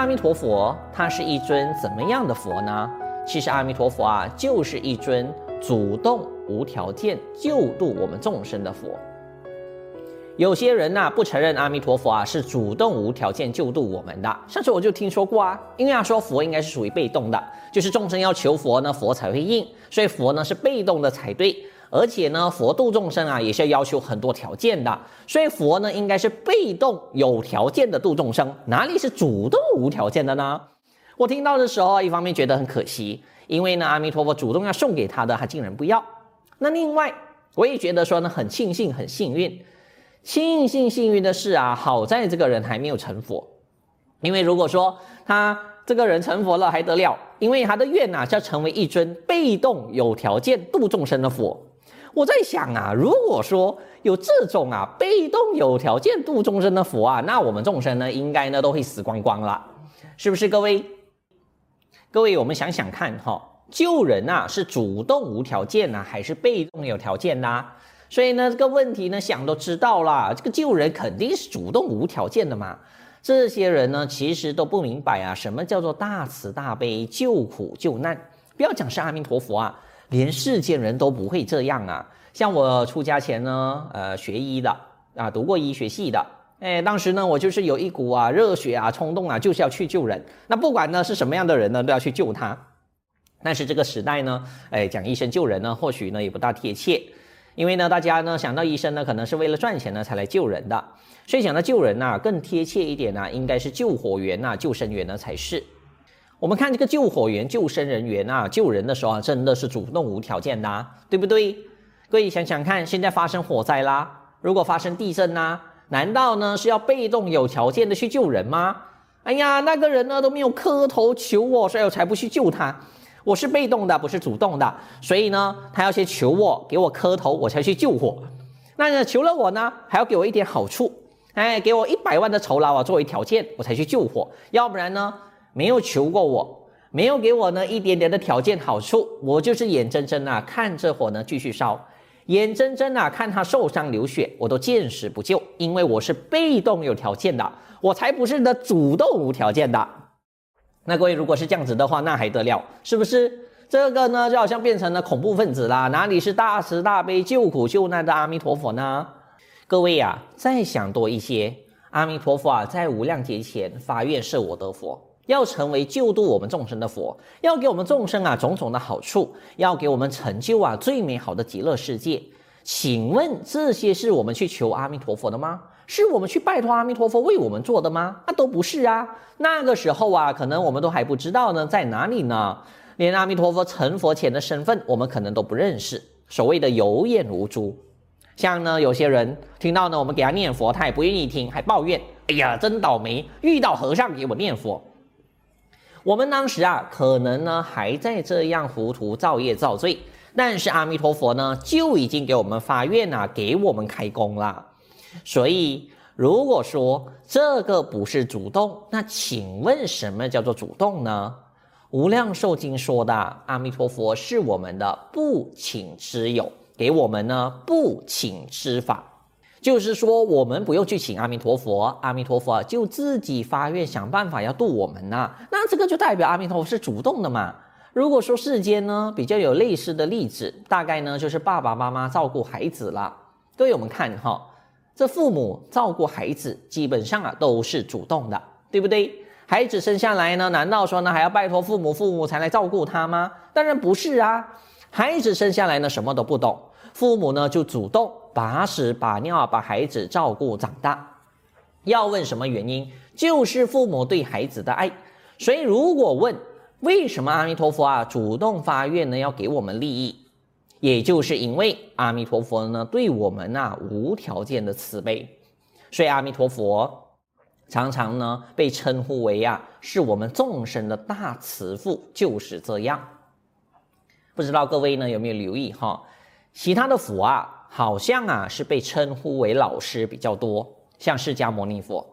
阿弥陀佛，他是一尊怎么样的佛呢？其实阿弥陀佛啊，就是一尊主动无条件救度我们众生的佛。有些人呐、不承认阿弥陀佛啊是主动无条件救度我们的。上次我就听说过啊，因为啊说佛应该是属于被动的，就是众生要求佛呢，佛才会应，所以佛呢是被动的才对。而且呢，佛度众生啊，也是要要求很多条件的，所以佛呢应该是被动有条件的度众生，哪里是主动无条件的呢？我听到的时候，一方面觉得很可惜，因为呢，阿弥陀佛主动要送给他的，他竟然不要。那另外，我也觉得说呢，很庆幸，很幸运，庆幸幸运的是啊，好在这个人还没有成佛，因为如果说他这个人成佛了，还得了？因为他的愿呐，是要成为一尊被动有条件度众生的佛。我在想啊，如果说有这种啊被动有条件度众生的佛啊，那我们众生呢，应该呢都会死光光了，是不是各位？各位，我们想想看哈，救人啊是主动无条件呢，还是被动有条件呢？所以呢，这个问题呢想都知道了，这个救人肯定是主动无条件的嘛。这些人呢其实都不明白啊，什么叫做大慈大悲救苦救难？不要讲是阿弥陀佛啊。连世间人都不会这样啊！像我出家前呢，呃，学医的啊，读过医学系的，哎，当时呢，我就是有一股啊热血啊冲动啊，就是要去救人。那不管呢是什么样的人呢，都要去救他。但是这个时代呢，哎，讲医生救人呢，或许呢也不大贴切，因为呢，大家呢想到医生呢，可能是为了赚钱呢才来救人的，所以想到救人呐，更贴切一点呢，应该是救火员呐、救生员呢才是。我们看这个救火员、救生人员啊，救人的时候啊，真的是主动无条件的，对不对？各位想想看，现在发生火灾啦，如果发生地震呐，难道呢是要被动有条件的去救人吗？哎呀，那个人呢都没有磕头求我，所以我才不去救他。我是被动的，不是主动的，所以呢，他要先求我，给我磕头，我才去救火。那求了我呢，还要给我一点好处，哎，给我一百万的酬劳啊，作为条件，我才去救火。要不然呢？没有求过我，没有给我呢一点点的条件好处，我就是眼睁睁啊看着火呢继续烧，眼睁睁啊看他受伤流血，我都见死不救，因为我是被动有条件的，我才不是的主动无条件的。那各位如果是这样子的话，那还得了？是不是？这个呢就好像变成了恐怖分子啦，哪里是大慈大悲救苦救难的阿弥陀佛呢？各位呀、啊，再想多一些，阿弥陀佛啊，在无量劫前发愿是我得佛。要成为救度我们众生的佛，要给我们众生啊种种的好处，要给我们成就啊最美好的极乐世界。请问这些是我们去求阿弥陀佛的吗？是我们去拜托阿弥陀佛为我们做的吗？那都不是啊。那个时候啊，可能我们都还不知道呢，在哪里呢？连阿弥陀佛成佛前的身份，我们可能都不认识。所谓的有眼无珠，像呢有些人听到呢我们给他念佛，他也不愿意听，还抱怨：哎呀，真倒霉，遇到和尚给我念佛。我们当时啊，可能呢还在这样糊涂造业造罪，但是阿弥陀佛呢就已经给我们发愿啊，给我们开工了。所以如果说这个不是主动，那请问什么叫做主动呢？无量寿经说的阿弥陀佛是我们的不请之友，给我们呢不请之法。就是说，我们不用去请阿弥陀佛，阿弥陀佛就自己发愿想办法要度我们呐。那这个就代表阿弥陀佛是主动的嘛。如果说世间呢比较有类似的例子，大概呢就是爸爸妈妈照顾孩子了。各位我们看哈，这父母照顾孩子基本上啊都是主动的，对不对？孩子生下来呢，难道说呢还要拜托父母，父母才来照顾他吗？当然不是啊。孩子生下来呢什么都不懂，父母呢就主动。把屎把尿把孩子照顾长大，要问什么原因？就是父母对孩子的爱。所以如果问为什么阿弥陀佛啊主动发愿呢，要给我们利益，也就是因为阿弥陀佛呢对我们啊无条件的慈悲。所以阿弥陀佛常常呢被称呼为啊是我们众生的大慈父，就是这样。不知道各位呢有没有留意哈？其他的佛啊。好像啊是被称呼为老师比较多，像释迦牟尼佛。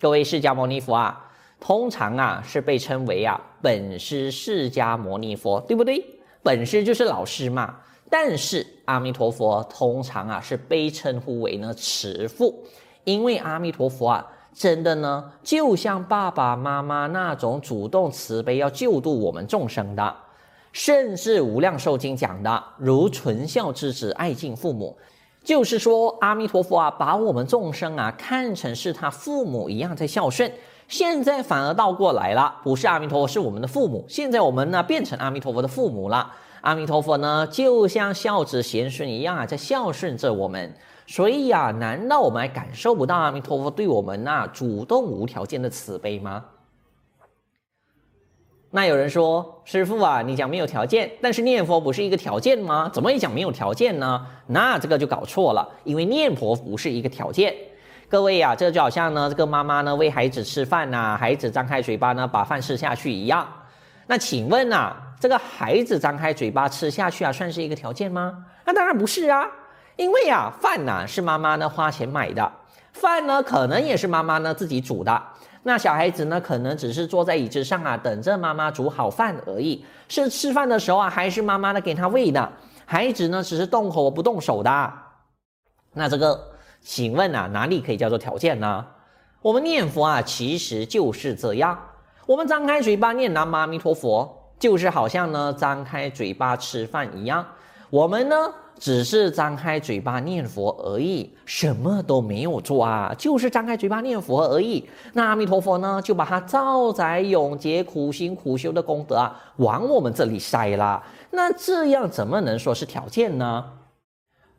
各位释迦牟尼佛啊，通常啊是被称为啊本师释迦牟尼佛，对不对？本师就是老师嘛。但是阿弥陀佛通常啊是被称呼为呢慈父，因为阿弥陀佛啊真的呢，就像爸爸妈妈那种主动慈悲要救度我们众生的，甚至无量寿经讲的，如纯孝之子爱敬父母，就是说阿弥陀佛啊，把我们众生啊看成是他父母一样在孝顺。现在反而倒过来了，不是阿弥陀佛是我们的父母，现在我们呢变成阿弥陀佛的父母了。阿弥陀佛呢，就像孝子贤孙一样啊，在孝顺着我们。所以呀、难道我们还感受不到阿弥陀佛对我们那、主动无条件的慈悲吗？那有人说，师父啊，你讲没有条件，但是念佛不是一个条件吗？怎么也讲没有条件呢？那这个就搞错了，因为念佛不是一个条件。各位呀、啊，这就好像呢，这个妈妈呢喂孩子吃饭呐、孩子张开嘴巴呢把饭吃下去一样。那请问呐、这个孩子张开嘴巴吃下去啊，算是一个条件吗？那当然不是啊。因为呀，饭呐是妈妈呢花钱买的，饭呢可能也是妈妈呢自己煮的。那小孩子呢可能只是坐在椅子上啊，等着妈妈煮好饭而已。是吃饭的时候啊，还是妈妈呢给他喂的？孩子呢只是动口不动手的。那这个，请问啊，哪里可以叫做条件呢？我们念佛啊，其实就是这样。我们张开嘴巴念南无阿弥陀佛，就是好像呢张开嘴巴吃饭一样。我们呢？只是张开嘴巴念佛而已，什么都没有做啊，就是张开嘴巴念佛而已。那阿弥陀佛呢，就把他造载永劫苦行苦修的功德啊，往我们这里塞了。那这样怎么能说是条件呢？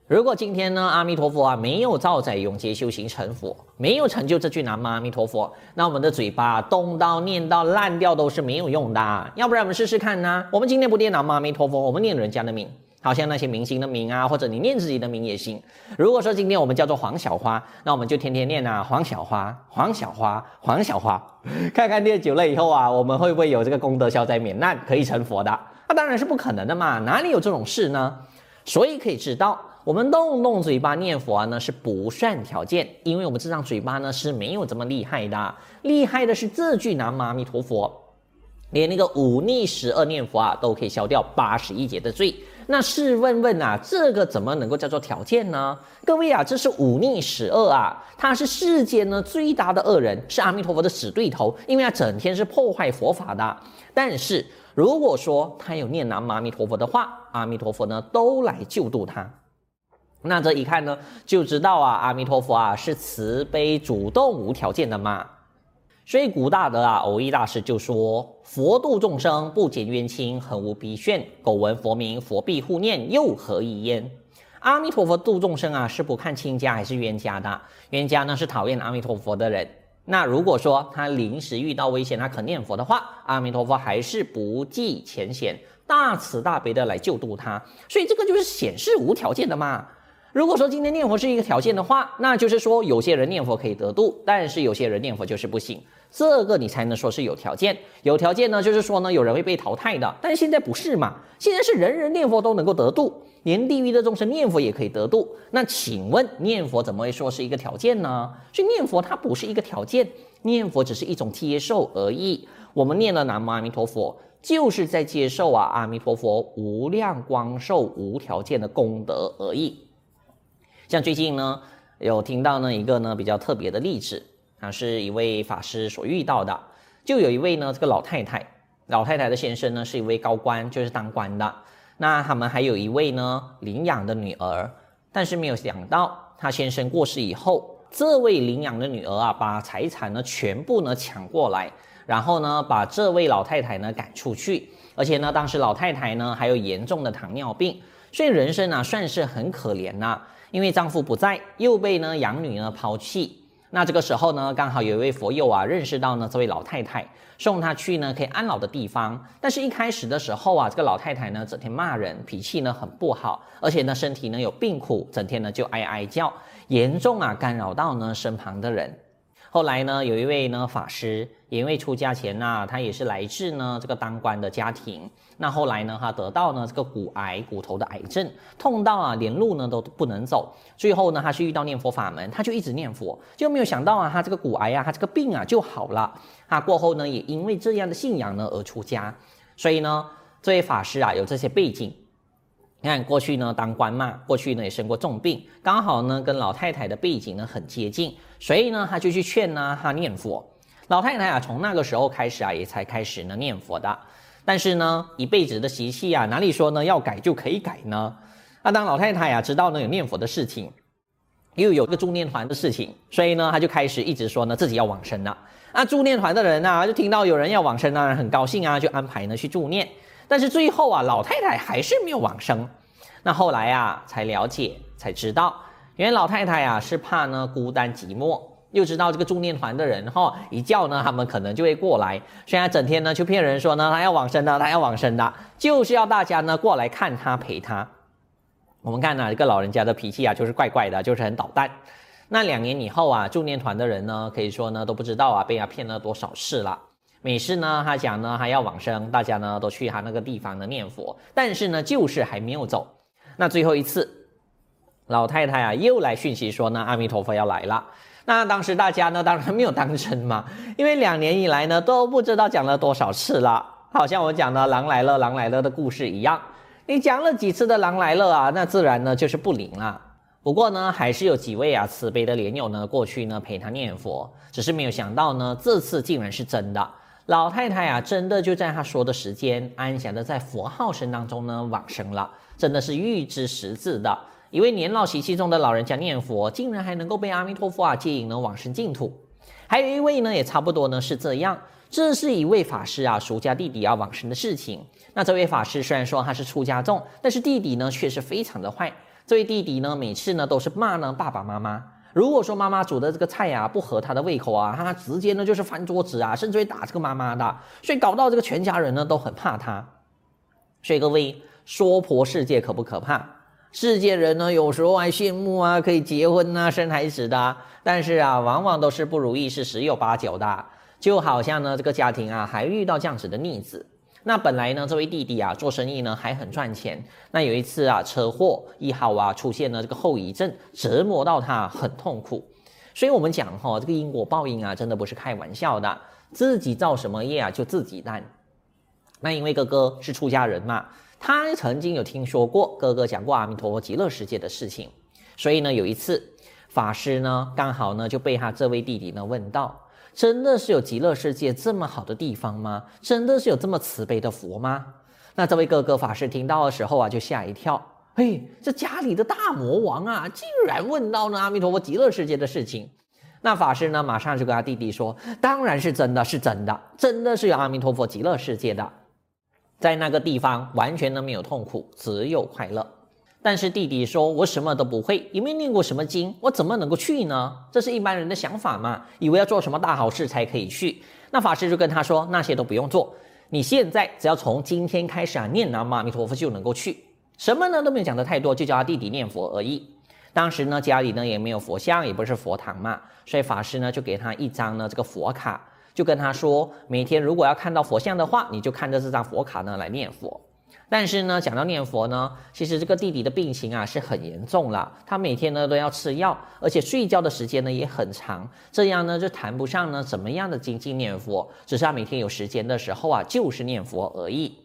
如果今天呢，阿弥陀佛啊，没有造载永劫修行成佛，没有成就这句南无阿弥陀佛，那我们的嘴巴动到念到烂掉都是没有用的。要不然我们试试看呢？我们今天不念南无阿弥陀佛，我们念人家的名。好像那些明星的名啊，或者你念自己的名也行。如果说今天我们叫做黄小花，那我们就天天念啊，黄小花，黄小花，黄小花，看看念久了以后啊，我们会不会有这个功德消灾免难，可以成佛的？那当然是不可能的嘛，哪里有这种事呢？所以可以知道，我们动动嘴巴念佛啊，呢是不算条件，因为我们这张嘴巴呢是没有这么厉害的，厉害的是这句南无阿弥陀佛。连那个忤逆十恶念佛啊，都可以消掉八十一劫的罪。那试问问啊，这个怎么能够叫做条件呢？各位啊，这是忤逆十恶啊，他是世间呢最大的恶人，是阿弥陀佛的死对头，因为他整天是破坏佛法的。但是如果说他有念南无阿弥陀佛的话，阿弥陀佛呢都来救度他。那这一看呢，就知道啊，阿弥陀佛啊是慈悲主动无条件的嘛。所以古大德啊，蕅益大师就说：“佛度众生，不拣冤亲，恒无逼炫。苟闻佛名，佛必护念，又何以焉？”阿弥陀佛度众生啊，是不看亲家还是冤家的。冤家呢是讨厌阿弥陀佛的人。那如果说他临时遇到危险，他肯念佛的话，阿弥陀佛还是不计前嫌，大慈大悲的来救度他。所以这个就是显示无条件的嘛。如果说今天念佛是一个条件的话，那就是说有些人念佛可以得度，但是有些人念佛就是不行，这个你才能说是有条件。有条件呢，就是说呢，有人会被淘汰的，但现在不是嘛？现在是人人念佛都能够得度，连地狱的众生念佛也可以得度。那请问念佛怎么会说是一个条件呢？所以念佛它不是一个条件，念佛只是一种接受而已。我们念了南无阿弥陀佛，就是在接受啊阿弥陀佛无量光寿无条件的功德而已。像最近呢，有听到呢一个呢比较特别的例子啊，是一位法师所遇到的。就有一位呢这个老太太，老太太的先生呢是一位高官，就是当官的。那他们还有一位呢领养的女儿，但是没有想到他先生过世以后，这位领养的女儿啊把财产呢全部呢抢过来，然后呢把这位老太太呢赶出去，而且呢当时老太太呢还有严重的糖尿病，所以人生啊算是很可怜呐、因为丈夫不在，又被呢养女呢抛弃，那这个时候呢，刚好有一位佛友啊认识到呢这位老太太，送她去呢可以安老的地方。但是，一开始的时候啊，这个老太太呢整天骂人，脾气呢很不好，而且呢身体呢有病苦，整天呢就哀哀叫，严重啊干扰到呢身旁的人。后来呢，有一位呢法师，因为出家前呢、他也是来自呢这个当官的家庭。那后来呢，他得到呢这个骨癌，骨头的癌症，痛到啊连路呢都不能走。最后呢，他是遇到念佛法门，他就一直念佛，就没有想到啊，他这个骨癌啊，他这个病啊就好了。他过后呢，也因为这样的信仰呢而出家。所以呢，这位法师啊有这些背景。你看过去呢当官嘛，过去呢也生过重病，刚好呢跟老太太的背景呢很接近，所以呢他就去劝呢他念佛。老太太啊从那个时候开始啊也才开始呢念佛的。但是呢一辈子的习气啊哪里说呢要改就可以改呢？那当老太太呀、啊、知道呢有念佛的事情，又有个助念团的事情，所以呢她就开始一直说呢自己要往生了。那助念团的人啊就听到有人要往生，当然很高兴啊，就安排呢去助念。但是最后啊，老太太还是没有往生。那后来啊，才了解，才知道，原来老太太啊是怕呢孤单寂寞，又知道这个助念团的人哈，一叫呢，他们可能就会过来。现在整天呢就骗人说呢，他要往生的，他要往生的，就是要大家呢过来看他陪他。我们看呢，这个老人家的脾气啊，就是怪怪的，就是很捣蛋。那两年以后啊，助念团的人呢，可以说呢都不知道啊，被他骗了多少次了。每次呢，他讲呢还要往生，大家呢都去他那个地方呢念佛，但是呢就是还没有走。那最后一次，老太太啊又来讯息说呢阿弥陀佛要来了。那当时大家呢当然没有当真嘛，因为两年以来呢都不知道讲了多少次了，好像我讲的狼来了狼来了的故事一样。你讲了几次的狼来了啊，那自然呢就是不灵了。不过呢还是有几位啊慈悲的莲友呢过去呢陪他念佛，只是没有想到呢这次竟然是真的。老太太啊，真的就在她说的时间，安详的在佛号声当中呢往生了，真的是预知时至的。一位年老习气重的老人家念佛，竟然还能够被阿弥陀佛啊接引呢往生净土。还有一位呢，也差不多呢是这样。这是一位法师啊，俗家弟弟啊往生的事情。那这位法师虽然说他是出家众，但是弟弟呢却是非常的坏。这位弟弟呢，每次呢都是骂呢爸爸妈妈。如果说妈妈煮的这个菜、啊、不合他的胃口啊，他直接呢就是翻桌子啊，甚至会打这个妈妈的，所以搞到这个全家人呢都很怕他。所以各位，娑婆世界可不可怕？世界人呢有时候还羡慕啊，可以结婚啊、生孩子的，但是啊，往往都是不如意，是十有八九的。就好像呢这个家庭啊还遇到这样子的逆子。那本来呢，这位弟弟啊，做生意呢还很赚钱。那有一次啊，车祸一好啊，出现了这个后遗症，折磨到他很痛苦。所以我们讲哈、哦，这个因果报应啊，真的不是开玩笑的。自己造什么业啊，就自己担。那因为哥哥是出家人嘛，他曾经有听说过哥哥讲过阿弥陀佛极乐世界的事情，所以呢，有一次法师呢，刚好呢就被他这位弟弟呢问到。真的是有极乐世界这么好的地方吗？真的是有这么慈悲的佛吗？那这位哥哥法师听到的时候啊，就吓一跳。嘿，这家里的大魔王啊，竟然问到呢阿弥陀佛极乐世界的事情。那法师呢，马上就跟他弟弟说：“当然是真的，是真的，真的是有阿弥陀佛极乐世界的，在那个地方完全都没有痛苦，只有快乐。”但是弟弟说：“我什么都不会，也没念过什么经，我怎么能够去呢？这是一般人的想法嘛，以为要做什么大好事才可以去。”那法师就跟他说：“那些都不用做，你现在只要从今天开始啊，念南无阿弥陀佛就能够去。什么呢都没有讲得太多，就叫他弟弟念佛而已。当时呢，家里呢也没有佛像，也不是佛堂嘛，所以法师呢就给他一张呢这个佛卡，就跟他说：每天如果要看到佛像的话，你就看着这张佛卡呢来念佛。”但是呢，讲到念佛呢，其实这个弟弟的病情啊是很严重了，他每天呢都要吃药，而且睡觉的时间呢也很长，这样呢就谈不上呢怎么样的精进念佛，只是他每天有时间的时候啊就是念佛而已。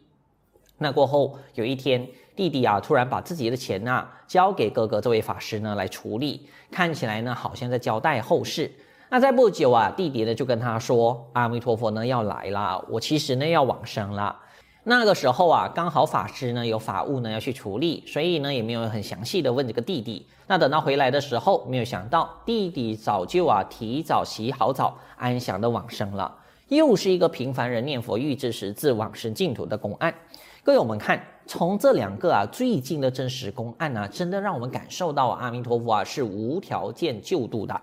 那过后有一天，弟弟啊突然把自己的钱啊交给哥哥这位法师呢来处理，看起来呢好像在交代后事。那在不久啊，弟弟呢就跟他说：“阿弥陀佛呢要来了，我其实呢要往生了。”那个时候啊，刚好法师呢有法务呢要去处理，所以呢也没有很详细的问这个弟弟。那等到回来的时候，没有想到弟弟早就啊提早洗好澡，安详的往生了。又是一个平凡人念佛预知时至往生净土的公案。各位，我们看从这两个啊最近的真实公案呢、真的让我们感受到阿弥陀佛啊是无条件救度的。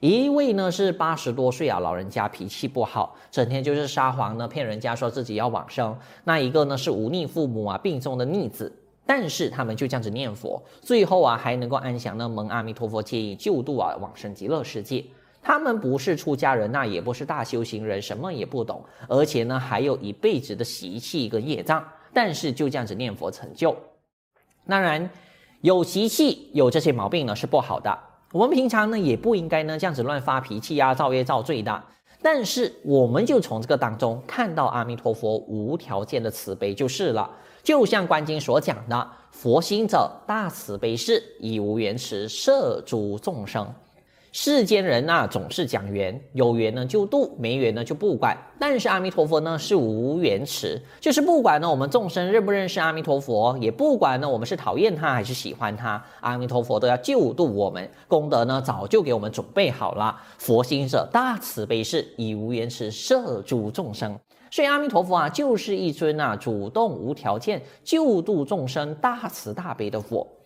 一位呢是八十多岁啊，老人家脾气不好，整天就是撒谎呢，骗人家说自己要往生。那一个呢是忤逆父母啊，病重的逆子，但是他们就这样子念佛，最后啊还能够安详的蒙阿弥陀佛接引救度啊，往生极乐世界。他们不是出家人，那也不是大修行人，什么也不懂，而且呢还有一辈子的习气跟业障，但是就这样子念佛成就。当然，有习气有这些毛病呢是不好的。我们平常呢也不应该呢这样子乱发脾气啊，造业造罪的。但是我们就从这个当中看到阿弥陀佛无条件的慈悲就是了。就像《观经》所讲的，佛心者大慈悲是，以无缘慈摄诸众生。世间人呐、啊，总是讲缘，有缘呢就度，没缘呢就不管。但是阿弥陀佛呢是无缘慈，就是不管呢我们众生认不认识阿弥陀佛，也不管呢我们是讨厌他还是喜欢他，阿弥陀佛都要救度我们，功德呢早就给我们准备好了。佛心者大慈悲是，以无缘慈摄诸众生。所以阿弥陀佛啊，就是一尊啊主动无条件救度众生、大慈大悲的佛。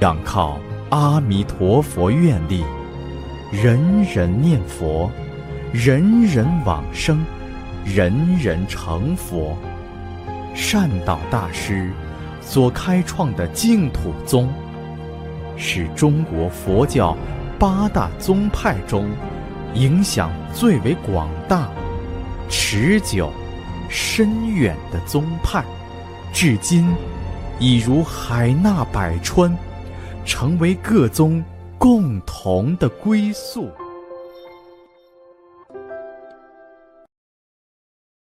仰靠阿弥陀佛愿力，人人念佛，人人往生，人人成佛。善导大师所开创的净土宗，是中国佛教八大宗派中影响最为广大、持久、深远的宗派，至今已如海纳百川。成为各宗共同的归宿。